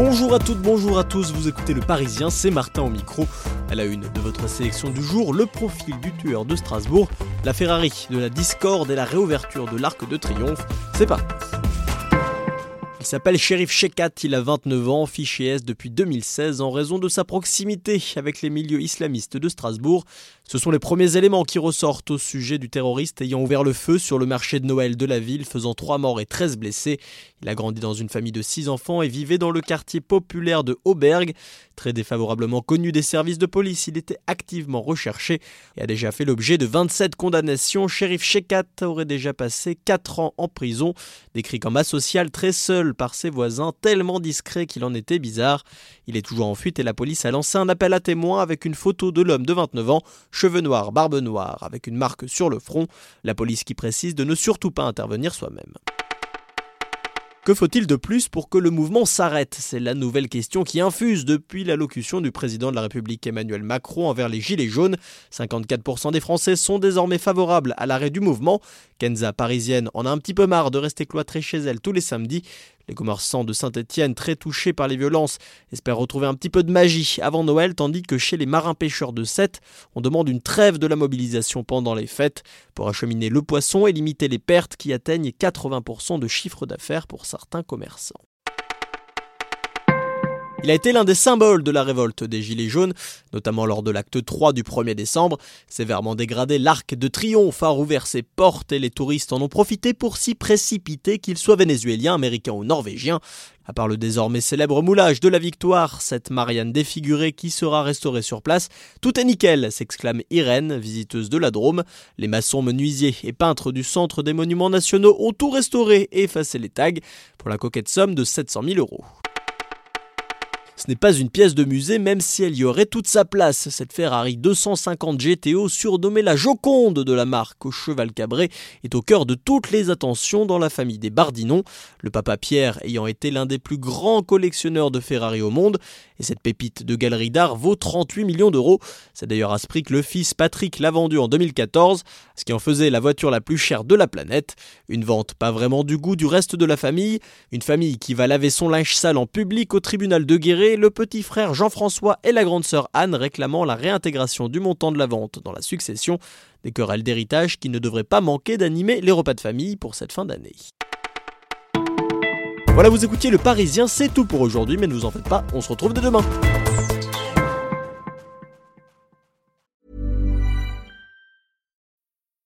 Bonjour à toutes, bonjour à tous, vous écoutez Le Parisien, c'est Martin au micro. À la une de votre sélection du jour, le profil du tueur de Strasbourg, la Ferrari de la discorde et la réouverture de l'Arc de Triomphe, c'est pas. S'appelle Sheriff Shekat, il a 29 ans, fiché S depuis 2016 en raison de sa proximité avec les milieux islamistes de Strasbourg. Ce sont les premiers éléments qui ressortent au sujet du terroriste ayant ouvert le feu sur le marché de Noël de la ville, faisant 3 morts et 13 blessés. Il a grandi dans une famille de 6 enfants et vivait dans le quartier populaire de Auberg. Très défavorablement connu des services de police, il était activement recherché et a déjà fait l'objet de 27 condamnations. Sheriff Shekat aurait déjà passé 4 ans en prison, décrit comme asocial très seul par ses voisins, tellement discret qu'il en était bizarre. Il est toujours en fuite et la police a lancé un appel à témoins avec une photo de l'homme de 29 ans, cheveux noirs, barbe noire, avec une marque sur le front. La police qui précise de ne surtout pas intervenir soi-même. Que faut-il de plus pour que le mouvement s'arrête? C'est la nouvelle question qui infuse depuis l'allocution du président de la République Emmanuel Macron envers les Gilets jaunes. 54% des Français sont désormais favorables à l'arrêt du mouvement. Kenza, parisienne, en a un petit peu marre de rester cloîtrée chez elle tous les samedis. Les commerçants de Saint-Étienne, très touchés par les violences, espèrent retrouver un petit peu de magie avant Noël, tandis que chez les marins-pêcheurs de Sète, on demande une trêve de la mobilisation pendant les fêtes pour acheminer le poisson et limiter les pertes qui atteignent 80% de chiffre d'affaires pour certains commerçants. Il a été l'un des symboles de la révolte des Gilets jaunes, notamment lors de l'acte 3 du 1er décembre. Sévèrement dégradé, l'Arc de Triomphe a rouvert ses portes et les touristes en ont profité pour s'y précipiter, qu'ils soient vénézuéliens, américains ou norvégiens. À part le désormais célèbre moulage de la victoire, cette Marianne défigurée qui sera restaurée sur place, tout est nickel, s'exclame Irène, visiteuse de la Drôme. Les maçons, menuisiers et peintres du Centre des Monuments Nationaux ont tout restauré et effacé les tags pour la coquette somme de 700 000 euros. N'est pas une pièce de musée même si elle y aurait toute sa place. Cette Ferrari 250 GTO surnommée la Joconde de la marque au cheval cabré est au cœur de toutes les attentions dans la famille des Bardinon, le papa Pierre ayant été l'un des plus grands collectionneurs de Ferrari au monde et cette pépite de galerie d'art vaut 38 millions d'euros. C'est d'ailleurs à ce prix que le fils Patrick l'a vendu en 2014, ce qui en faisait la voiture la plus chère de la planète. Une vente pas vraiment du goût du reste de la famille, une famille qui va laver son linge sale en public au tribunal de Guéret le petit frère Jean-François et la grande sœur Anne réclamant la réintégration du montant de la vente dans la succession, des querelles d'héritage qui ne devraient pas manquer d'animer les repas de famille pour cette fin d'année. Voilà, vous écoutiez Le Parisien, c'est tout pour aujourd'hui, mais ne vous en faites pas, on se retrouve dès demain.